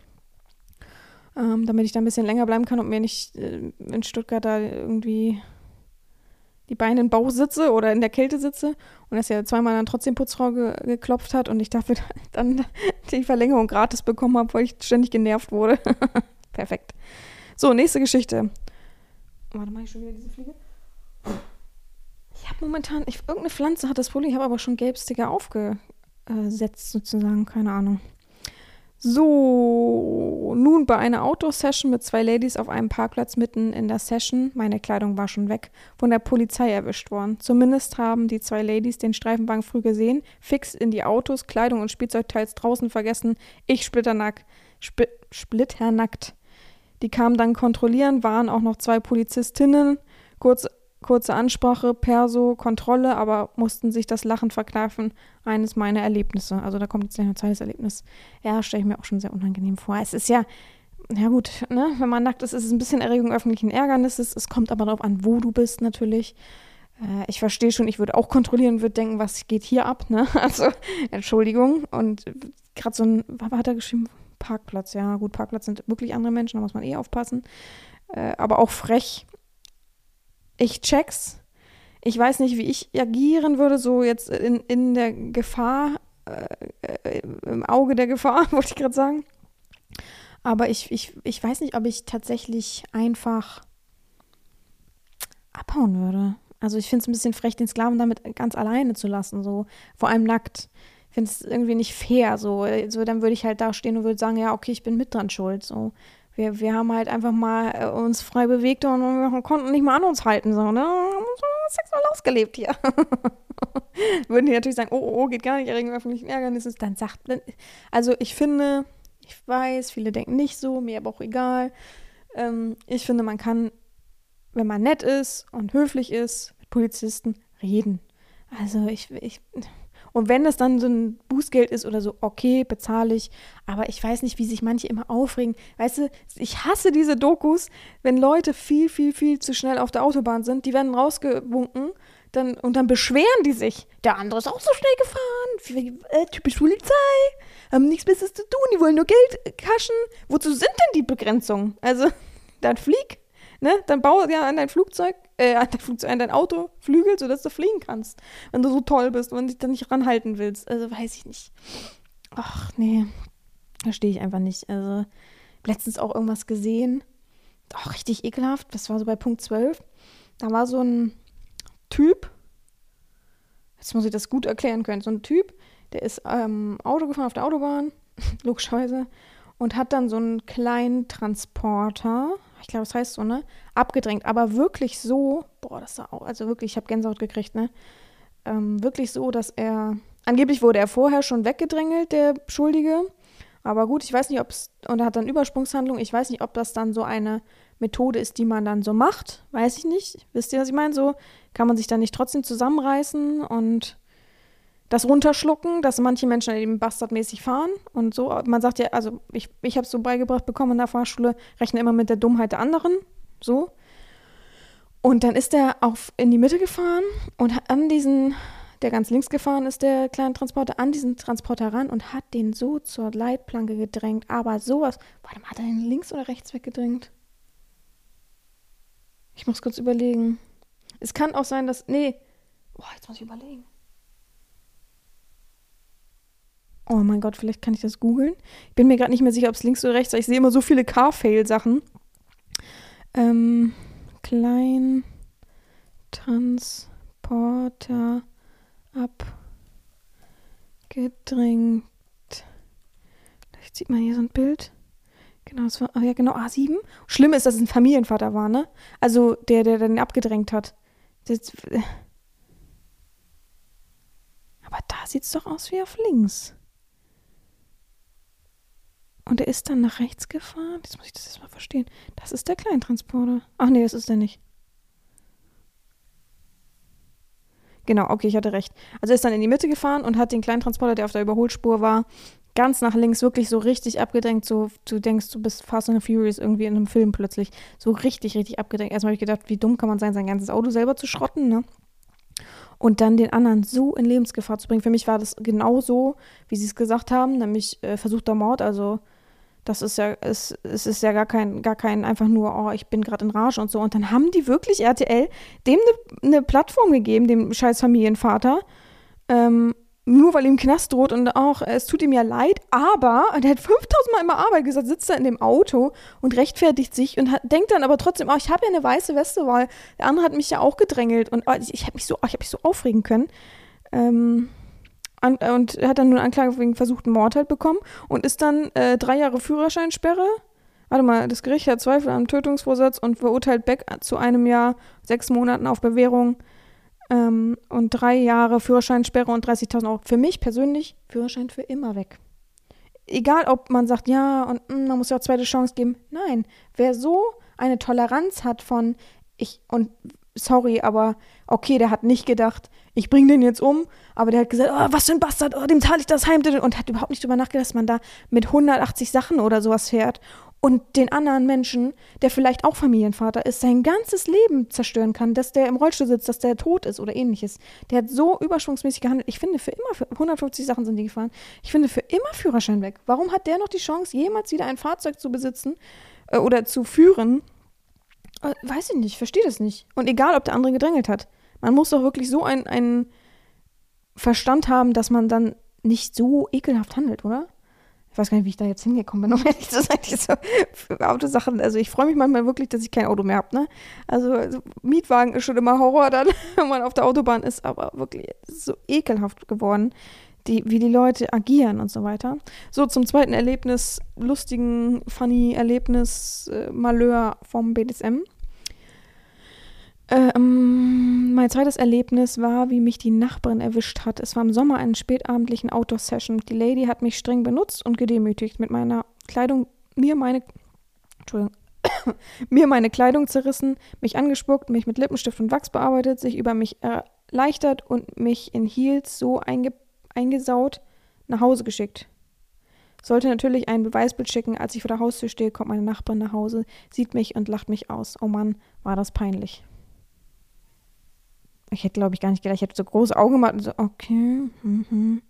Ähm, damit ich da ein bisschen länger bleiben kann und mir nicht äh, in Stuttgart da irgendwie die Beine im Bauch sitze oder in der Kälte sitze und dass er zweimal dann trotzdem Putzfrau ge geklopft hat und ich dafür dann die Verlängerung gratis bekommen habe, weil ich ständig genervt wurde. Perfekt. So, nächste Geschichte. Warte mal, ich schon wieder diese Fliege. Ich habe momentan, ich, irgendeine Pflanze hat das Problem, ich habe aber schon Gelbsticker aufgesetzt sozusagen, keine Ahnung. So, nun bei einer Outdoor-Session mit zwei Ladies auf einem Parkplatz mitten in der Session, meine Kleidung war schon weg, von der Polizei erwischt worden. Zumindest haben die zwei Ladies den Streifenwagen früh gesehen, fix in die Autos, Kleidung und Spielzeugteils draußen vergessen, ich splitternackt. Sp splitternackt. Die kamen dann kontrollieren, waren auch noch zwei Polizistinnen, kurz Kurze Ansprache, Perso, Kontrolle, aber mussten sich das Lachen verkneifen. Eines meiner Erlebnisse. Also da kommt jetzt gleich ein zweites Erlebnis. Ja, stelle ich mir auch schon sehr unangenehm vor. Es ist ja, ja gut, ne, wenn man nackt ist, ist es ein bisschen Erregung öffentlichen Ärgernisses. Es kommt aber darauf an, wo du bist natürlich. Äh, ich verstehe schon, ich würde auch kontrollieren, würde denken, was geht hier ab, ne? Also, Entschuldigung. Und gerade so ein, was hat er geschrieben? Parkplatz, ja gut, Parkplatz sind wirklich andere Menschen, da muss man eh aufpassen. Äh, aber auch frech ich check's. Ich weiß nicht, wie ich agieren würde, so jetzt in, in der Gefahr, äh, im Auge der Gefahr, wollte ich gerade sagen. Aber ich, ich, ich weiß nicht, ob ich tatsächlich einfach abhauen würde. Also ich finde es ein bisschen frech, den Sklaven damit ganz alleine zu lassen, so vor allem nackt. Ich finde es irgendwie nicht fair. So. so, dann würde ich halt da stehen und würde sagen, ja, okay, ich bin mit dran schuld. So wir, wir haben halt einfach mal äh, uns frei bewegt und wir konnten nicht mal an uns halten. So, ne? Haben uns sexuell ausgelebt hier. Würden die natürlich sagen, oh, oh, oh, geht gar nicht, wegen öffentlichen Ärgernisses. Dann sagt, also ich finde, ich weiß, viele denken nicht so, mir aber auch egal. Ähm, ich finde, man kann, wenn man nett ist und höflich ist, mit Polizisten reden. Also ich, ich und wenn das dann so ein Bußgeld ist oder so, okay, bezahle ich. Aber ich weiß nicht, wie sich manche immer aufregen. Weißt du, ich hasse diese Dokus, wenn Leute viel, viel, viel zu schnell auf der Autobahn sind. Die werden rausgewunken dann, und dann beschweren die sich. Der andere ist auch so schnell gefahren. Äh, typisch Polizei. Haben nichts Besseres zu tun. Die wollen nur Geld kaschen. Wozu sind denn die Begrenzungen? Also, dann flieg. Ne? Dann baue ja an dein Flugzeug, äh, an dein, Flugzeug, an dein Auto Flügel, sodass du fliegen kannst. Wenn du so toll bist und dich dann nicht ranhalten willst. Also weiß ich nicht. Ach, nee. Verstehe ich einfach nicht. Also, letztens auch irgendwas gesehen. Auch richtig ekelhaft. Das war so bei Punkt 12. Da war so ein Typ. Jetzt muss ich das gut erklären können. So ein Typ, der ist ähm, Auto gefahren auf der Autobahn. Logischerweise. Und hat dann so einen kleinen Transporter ich glaube, das heißt so, ne? Abgedrängt. Aber wirklich so, boah, das war auch, also wirklich, ich habe Gänsehaut gekriegt, ne? Ähm, wirklich so, dass er, angeblich wurde er vorher schon weggedrängelt, der Schuldige. Aber gut, ich weiß nicht, ob es, und er hat dann Übersprungshandlung, ich weiß nicht, ob das dann so eine Methode ist, die man dann so macht. Weiß ich nicht. Wisst ihr, was ich meine? So kann man sich dann nicht trotzdem zusammenreißen und das runterschlucken, dass manche Menschen eben bastardmäßig fahren und so. Man sagt ja, also ich, ich habe es so beigebracht bekommen in der Fahrschule, rechne immer mit der Dummheit der anderen, so. Und dann ist er auf, in die Mitte gefahren und an diesen, der ganz links gefahren ist, der kleine Transporter, an diesen Transporter ran und hat den so zur Leitplanke gedrängt. Aber sowas, warte mal, hat er den links oder rechts weggedrängt? Ich muss kurz überlegen. Es kann auch sein, dass, nee, boah, jetzt muss ich überlegen. Oh mein Gott, vielleicht kann ich das googeln. Ich bin mir gerade nicht mehr sicher, ob es links oder rechts ist. Ich sehe immer so viele Car-Fail-Sachen. Ähm, klein Transporter abgedrängt. Vielleicht sieht man hier so ein Bild. Genau, das war, oh ja, genau, A7. Schlimm ist, dass es ein Familienvater war, ne? Also der, der dann abgedrängt hat. Das, aber da sieht es doch aus wie auf links. Und er ist dann nach rechts gefahren. Jetzt muss ich das erstmal verstehen. Das ist der Kleintransporter. Ach nee, das ist er nicht. Genau, okay, ich hatte recht. Also er ist dann in die Mitte gefahren und hat den Kleintransporter, der auf der Überholspur war, ganz nach links wirklich so richtig abgedrängt. So, du denkst, du bist Fast and Furious irgendwie in einem Film plötzlich. So richtig, richtig abgedrängt. Erstmal habe ich gedacht, wie dumm kann man sein, sein ganzes Auto selber zu schrotten, ne? Und dann den anderen so in Lebensgefahr zu bringen. Für mich war das genau so, wie sie es gesagt haben, nämlich äh, versuchter Mord, also Das ist ja, es, es ist ja gar kein, gar kein einfach nur, oh, ich bin gerade in Rage und so. Und dann haben die wirklich RTL dem eine ne Plattform gegeben, dem scheiß Familienvater. Ähm, nur weil ihm Knast droht und auch, es tut ihm ja leid, aber der hat 5000 Mal immer Arbeit gesagt, sitzt da in dem Auto und rechtfertigt sich und hat, denkt dann aber trotzdem, oh, ich habe ja eine weiße Weste, weil der andere hat mich ja auch gedrängelt und oh, ich, ich habe mich, so, oh, hab mich so aufregen können. Ähm, an, und hat dann nur eine Anklage wegen versuchten Mord halt bekommen und ist dann äh, drei Jahre Führerscheinsperre. Warte mal, das Gericht hat Zweifel am Tötungsvorsatz und verurteilt Beck zu einem Jahr, sechs Monaten auf Bewährung ähm, und drei Jahre Führerscheinsperre und 30.000 Euro. Für mich persönlich, Führerschein für immer weg. Egal, ob man sagt, ja, und mh, hm, man muss ja auch zweite Chance geben. Nein, wer so eine Toleranz hat von, ich, und sorry, aber okay, der hat nicht gedacht, ich bringe den jetzt um, aber der hat gesagt, oh, was für ein Bastard, oh, dem zahle ich das heim und hat überhaupt nicht drüber nachgedacht, dass man da mit 180 Sachen oder sowas fährt und den anderen Menschen, der vielleicht auch Familienvater ist, sein ganzes Leben zerstören kann, dass der im Rollstuhl sitzt, dass der tot ist oder ähnliches. Der hat so überschwungsmäßig gehandelt. Ich finde, für immer, für 150 Sachen sind die gefahren. Ich finde, für immer Führerschein weg. Warum hat der noch die Chance, jemals wieder ein Fahrzeug zu besitzen äh, oder zu führen? Äh, weiß ich nicht, verstehe das nicht. Und egal, ob der andere gedrängelt hat. Man muss doch wirklich so einen Verstand haben, dass man dann nicht so ekelhaft handelt, oder? Ich weiß gar nicht, wie ich da jetzt hingekommen bin, um ehrlich zu sein. Diese Autosachen, also ich freue mich manchmal wirklich, dass ich kein Auto mehr habe, ne? Also, also, Mietwagen ist schon immer Horror dann, wenn man auf der Autobahn ist, aber wirklich so ekelhaft geworden, die, wie die Leute agieren und so weiter. So, zum zweiten Erlebnis, lustigen, funny Erlebnis, äh, Malheur vom BDSM. Ähm, mein zweites Erlebnis war, wie mich die Nachbarin erwischt hat. Es war im Sommer eine spätabendlichen Outdoor-Session. Die Lady hat mich streng benutzt und gedemütigt. Mit meiner Kleidung, mir meine, mir meine Kleidung zerrissen, mich angespuckt, mich mit Lippenstift und Wachs bearbeitet, sich über mich erleichtert und mich in Heels so einge eingesaut nach Hause geschickt. Sollte natürlich ein Beweisbild schicken. Als ich vor der Haustür stehe, kommt meine Nachbarin nach Hause, sieht mich und lacht mich aus. Oh Mann, war das peinlich ich hätte, glaube ich, gar nicht gedacht, ich hätte so große Augen gemacht und so, okay. Mhm.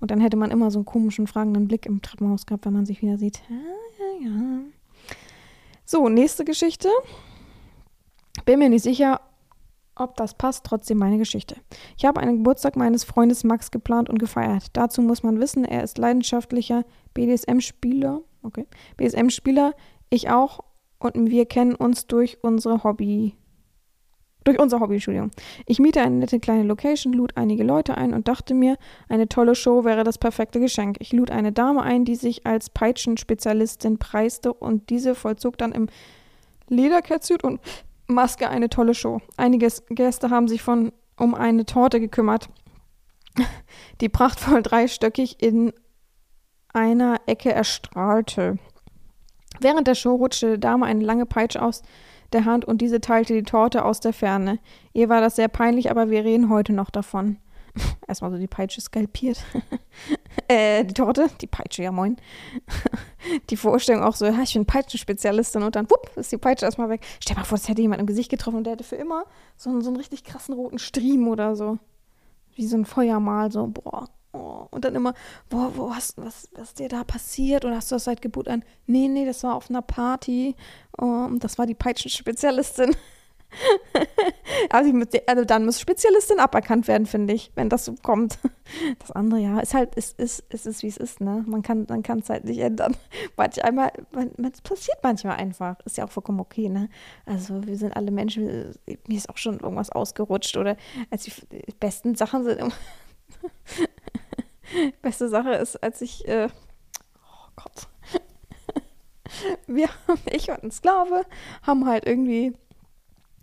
Und dann hätte man immer so einen komischen, fragenden Blick im Treppenhaus gehabt, wenn man sich wieder sieht. Ja, ja, ja. So, nächste Geschichte. Bin mir nicht sicher, ob das passt, trotzdem meine Geschichte. Ich habe einen Geburtstag meines Freundes Max geplant und gefeiert. Dazu muss man wissen, er ist leidenschaftlicher BDSM-Spieler. Okay. BDSM-Spieler, ich auch. Und wir kennen uns durch unsere Hobby, durch unser Hobby, Entschuldigung. Ich miete eine nette kleine Location, lud einige Leute ein und dachte mir, eine tolle Show wäre das perfekte Geschenk. Ich lud eine Dame ein, die sich als Peitschenspezialistin preiste und diese vollzog dann im Ledercatsuit und Maske eine tolle Show. Einige Gäste haben sich von um eine Torte gekümmert, die prachtvoll dreistöckig in einer Ecke erstrahlte. Während der Show rutschte der Dame eine lange Peitsche aus der Hand und diese teilte die Torte aus der Ferne. Ihr war das sehr peinlich, aber wir reden heute noch davon. Erstmal so die Peitsche skalpiert. äh, die Torte, die Peitsche, ja moin. die Vorstellung auch so, ja, ich bin Peitschenspezialistin und dann, wupp, ist die Peitsche erstmal weg. Stell dir mal vor, das hätte jemand im Gesicht getroffen und der hätte für immer so, einen, so einen richtig krassen roten Striemen oder so. Wie so ein Feuermal, so, boah, Oh, und dann immer, boah, wo hast, was, was ist dir da passiert? Oder hast du das seit Geburt an? Nee, nee, das war auf einer Party. Oh, das war die Peitschenspezialistin. also, also, dann muss Spezialistin aberkannt werden, finde ich, wenn das so kommt. Das andere, ja, ist halt, ist, ist, ist, ist wie es ist, ne? Man kann man es halt nicht ändern. Manchmal, es passiert manchmal einfach. Ist ja auch vollkommen okay, ne? Also wir sind alle Menschen, mir ist auch schon irgendwas ausgerutscht oder also die besten Sachen sind Beste Sache ist, als ich, äh, oh Gott, wir, ich und ein Sklave, haben halt irgendwie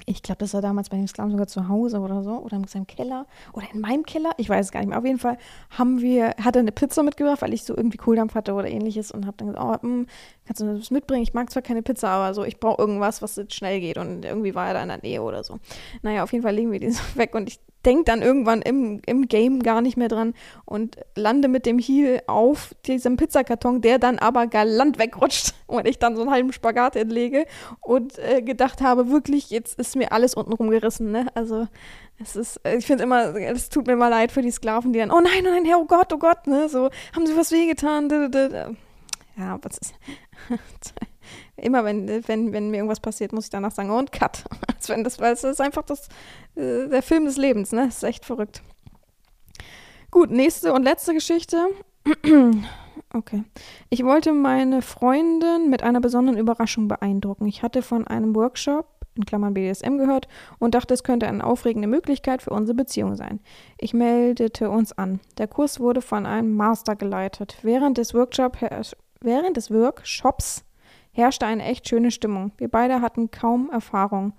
ich glaube, das war damals bei dem Sklaven sogar zu Hause oder so, oder in seinem Keller, oder in meinem Keller, ich weiß es gar nicht mehr. Auf jeden Fall haben wir, hat er eine Pizza mitgebracht, weil ich so irgendwie Kohldampf hatte oder ähnliches und habe dann gesagt, oh, mh, hm, kannst du das mitbringen? Ich mag zwar keine Pizza, aber so, ich brauche irgendwas, was jetzt schnell geht und irgendwie war er da in der Nähe oder so. Naja, auf jeden Fall legen wir den so weg und ich denke dann irgendwann im, im Game gar nicht mehr dran und lande mit dem Heel auf diesem Pizzakarton, der dann aber galant wegrutscht und ich dann so einen halben Spagat entlege und äh, gedacht habe, wirklich, jetzt ist mir alles unten rumgerissen, ne? Also es ist, ich finde immer, es tut mir mal leid für die Sklaven, die dann, oh nein, oh nein, Herr, oh Gott, oh Gott, ne? So, haben sie was wehgetan? ja, was ist. Immer wenn, wenn, wenn mir irgendwas passiert, muss ich danach sagen, und cut. Als wenn das, ist einfach das, äh, der Film des Lebens, ne? Das ist echt verrückt. Gut, nächste und letzte Geschichte. Okay. Ich wollte meine Freundin mit einer besonderen Überraschung beeindrucken. Ich hatte von einem Workshop in Klammern BDSM gehört und dachte, es könnte eine aufregende Möglichkeit für unsere Beziehung sein. Ich meldete uns an. Der Kurs wurde von einem Master geleitet. Während des, Workshop während des Workshops herrschte eine echt schöne Stimmung. Wir beide hatten kaum Erfahrung.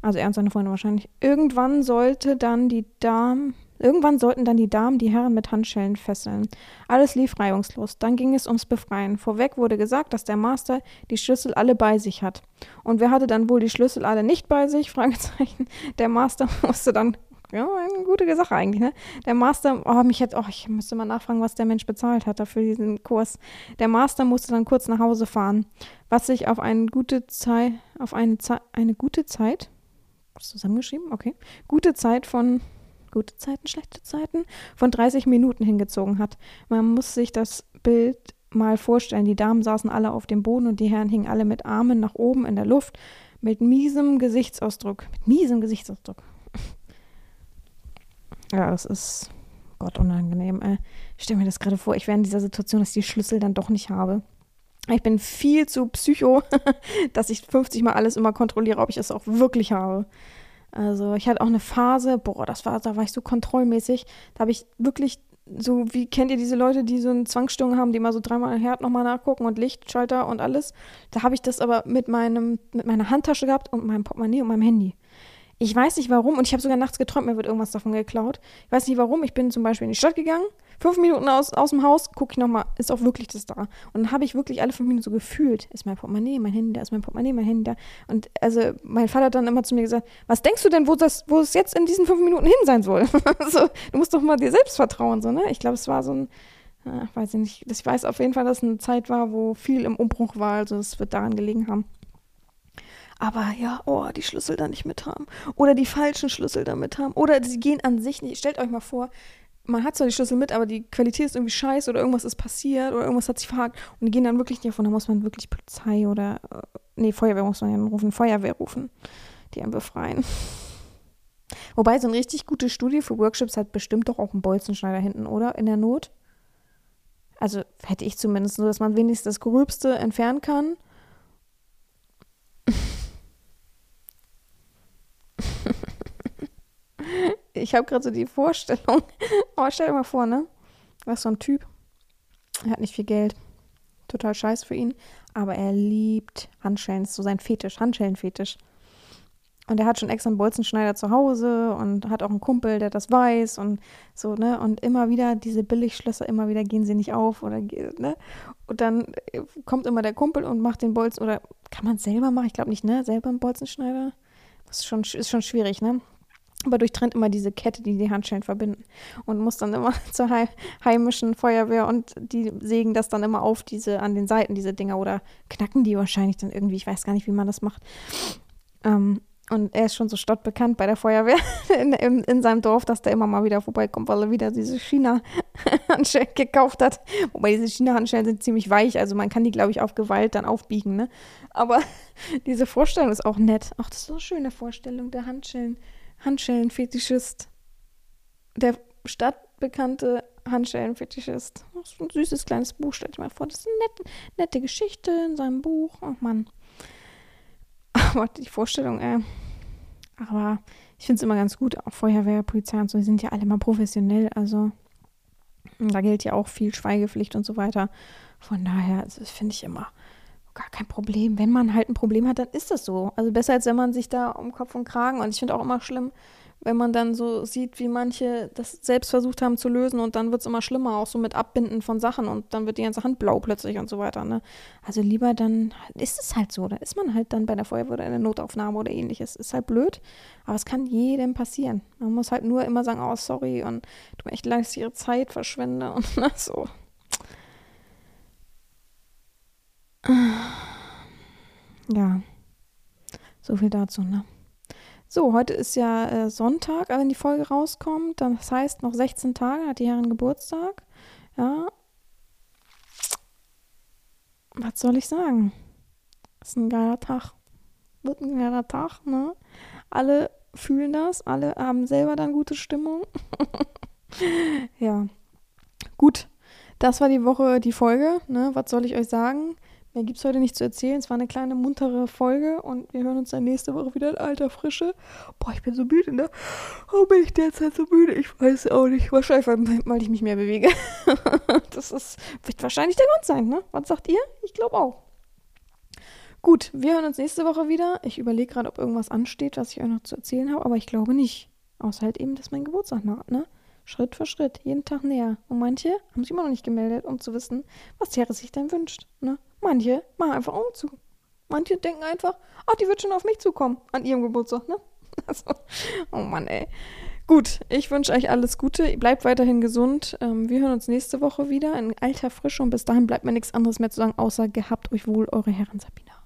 Also er und seine Freunde wahrscheinlich. Irgendwann sollte dann die Dame Irgendwann sollten dann die Damen die Herren mit Handschellen fesseln. Alles lief reibungslos. Dann ging es ums Befreien. Vorweg wurde gesagt, dass der Master die Schlüssel alle bei sich hat. Und wer hatte dann wohl die Schlüssel alle nicht bei sich? Fragezeichen. Der Master musste dann ja, eine gute Sache eigentlich, ne? Der Master, oh, mich jetzt, oh, ich müsste mal nachfragen, was der Mensch bezahlt hat dafür diesen Kurs. Der Master musste dann kurz nach Hause fahren, was sich auf eine gute Zeit, auf eine, Ze eine gute Zeit, zusammengeschrieben, okay, gute Zeit von gute Zeiten, schlechte Zeiten, von 30 Minuten hingezogen hat. Man muss sich das Bild mal vorstellen. Die Damen saßen alle auf dem Boden und die Herren hingen alle mit Armen nach oben in der Luft, mit miesem Gesichtsausdruck. Mit miesem Gesichtsausdruck. Ja, das ist Gott unangenehm. Äh, ich stelle mir das gerade vor, ich wäre in dieser Situation, dass ich die Schlüssel dann doch nicht habe. Ich bin viel zu psycho, dass ich 50 Mal alles immer kontrolliere, ob ich es auch wirklich habe. Also ich hatte auch eine Phase, boah, das war, da war ich so kontrollmäßig. Da habe ich wirklich so, wie kennt ihr diese Leute, die so eine Zwangsstörung haben, die immer so dreimal Herd nochmal nachgucken und Lichtschalter und alles. Da habe ich das aber mit meinem, mit meiner Handtasche gehabt und meinem Portemonnaie und meinem Handy. Ich weiß nicht warum und ich habe sogar nachts geträumt, mir wird irgendwas davon geklaut. Ich weiß nicht warum. Ich bin zum Beispiel in die Stadt gegangen, fünf Minuten aus, aus dem Haus, gucke ich nochmal, ist auch wirklich das da. Und dann habe ich wirklich alle fünf Minuten so gefühlt, ist mein Portemonnaie, mein Handy da, ist mein Portemonnaie, mein Handy da. Und also mein Vater hat dann immer zu mir gesagt, was denkst du denn, wo, das, wo es jetzt in diesen fünf Minuten hin sein soll? so, du musst doch mal dir selbst vertrauen, so, ne? Ich glaube, es war so ein, äh, weiß ich nicht, ich weiß auf jeden Fall, dass es eine Zeit war, wo viel im Umbruch war, also es wird daran gelegen haben. Aber ja, oh, die Schlüssel da nicht mit haben. Oder die falschen Schlüssel da mit haben. Oder sie gehen an sich nicht. Stellt euch mal vor, man hat zwar die Schlüssel mit, aber die Qualität ist irgendwie scheiße oder irgendwas ist passiert oder irgendwas hat sich verhakt und die gehen dann wirklich nicht davon. Da muss man wirklich Polizei oder, äh, nee, Feuerwehr muss man ja rufen, Feuerwehr rufen, die einen befreien. Wobei so eine richtig gute Studie für Workshops hat bestimmt doch auch einen Bolzenschneider hinten, oder? In der Not. Also hätte ich zumindest nur, dass man wenigstens das Gröbste entfernen kann ich habe gerade so die Vorstellung. Aber stell dir mal vor, ne? Was so ein Typ. Er hat nicht viel Geld. Total scheiße für ihn. Aber er liebt Handschellen. Das ist so sein Fetisch, Handschellenfetisch. Und er hat schon extra einen Bolzenschneider zu Hause und hat auch einen Kumpel, der das weiß und so, ne? Und immer wieder diese Billigschlösser, immer wieder gehen sie nicht auf oder, ne? Und dann äh, kommt immer der Kumpel und macht den Bolzen, oder kann man es selber machen? Ich glaube nicht, ne? Selber einen Bolzenschneider? Das ist schon, ist schon schwierig, ne? Aber durchtrennt immer diese Kette, die die Handschellen verbinden und muss dann immer zur heimischen Feuerwehr und die sägen das dann immer auf, diese an den Seiten, diese Dinger oder knacken die wahrscheinlich dann irgendwie, ich weiß gar nicht, wie man das macht. Ähm, und er ist schon so stottbekannt bei der Feuerwehr in, in, in, seinem Dorf, dass der immer mal wieder vorbeikommt, weil er wieder diese China-Handschellen gekauft hat. Wobei diese China-Handschellen sind ziemlich weich, also man kann die, glaube ich, auf Gewalt dann aufbiegen, ne? Aber diese Vorstellung ist auch nett. Ach, das ist so eine schöne Vorstellung der Handschellen. Handschellenfetischist. Der stadtbekannte Handschellenfetischist. Das ist ein süßes kleines Buch, stell ich mal vor. Das ist eine nette, nette Geschichte in seinem Buch. Oh Mann. Aber die Vorstellung. Äh, aber ich finde es immer ganz gut. Auch Feuerwehr, Polizei und so, die sind ja alle mal professionell. Also da gilt ja auch viel Schweigepflicht und so weiter. Von daher, also, das finde ich immer gar kein Problem. Wenn man halt ein Problem hat, dann ist das so. Also besser, als wenn man sich da um Kopf und Kragen. Und ich finde auch immer schlimm, wenn man dann so sieht, wie manche das selbst versucht haben zu lösen und dann wird es immer schlimmer, auch so mit Abbinden von Sachen und dann wird die ganze Hand blau plötzlich und so weiter. Ne? Also lieber dann ist es halt so. Da ist man halt dann bei der Feuerwehr oder in der Notaufnahme oder ähnliches. Ist halt blöd, aber es kann jedem passieren. Man muss halt nur immer sagen, oh sorry und du mir echt leid, dass ich ihre Zeit verschwende und so. Ja, so viel dazu, ne? So, heute ist ja äh, Sonntag, wenn die Folge rauskommt. Das heißt, noch 16 Tage hat die Herren Geburtstag. Ja. was soll ich sagen? Ist ein geiler Tag. Wird ein geiler Tag, ne? Alle fühlen das, alle haben selber dann gute Stimmung. ja. Gut, das war die Woche, die Folge, ne? Was soll ich euch sagen? Mehr gibt es heute nicht zu erzählen. Es war eine kleine muntere Folge und wir hören uns dann nächste Woche wieder in alter Frische. Boah, ich bin so müde, ne? Warum bin ich derzeit so müde? Ich weiß auch nicht. Wahrscheinlich, weil ich mich mehr bewege. das ist, wird wahrscheinlich der Grund sein, ne? Was sagt ihr? Ich glaube auch. Gut, wir hören uns nächste Woche wieder. Ich überlege gerade, ob irgendwas ansteht, was ich euch noch zu erzählen habe, aber ich glaube nicht. Außer halt eben, dass mein Geburtstag naht, ne? Schritt für Schritt, jeden Tag näher. Und manche haben sich immer noch nicht gemeldet, um zu wissen, was Terry sich denn wünscht, ne? Manche machen einfach Umzug. Manche denken einfach, ach, die wird schon auf mich zukommen an ihrem Geburtstag, ne? Also, oh Mann, ey. Gut, ich wünsche euch alles Gute. Bleibt weiterhin gesund. Ähm, wir hören uns nächste Woche wieder in alter Frische und bis dahin bleibt mir nichts anderes mehr zu sagen, außer gehabt euch wohl, eure Herren Sabina.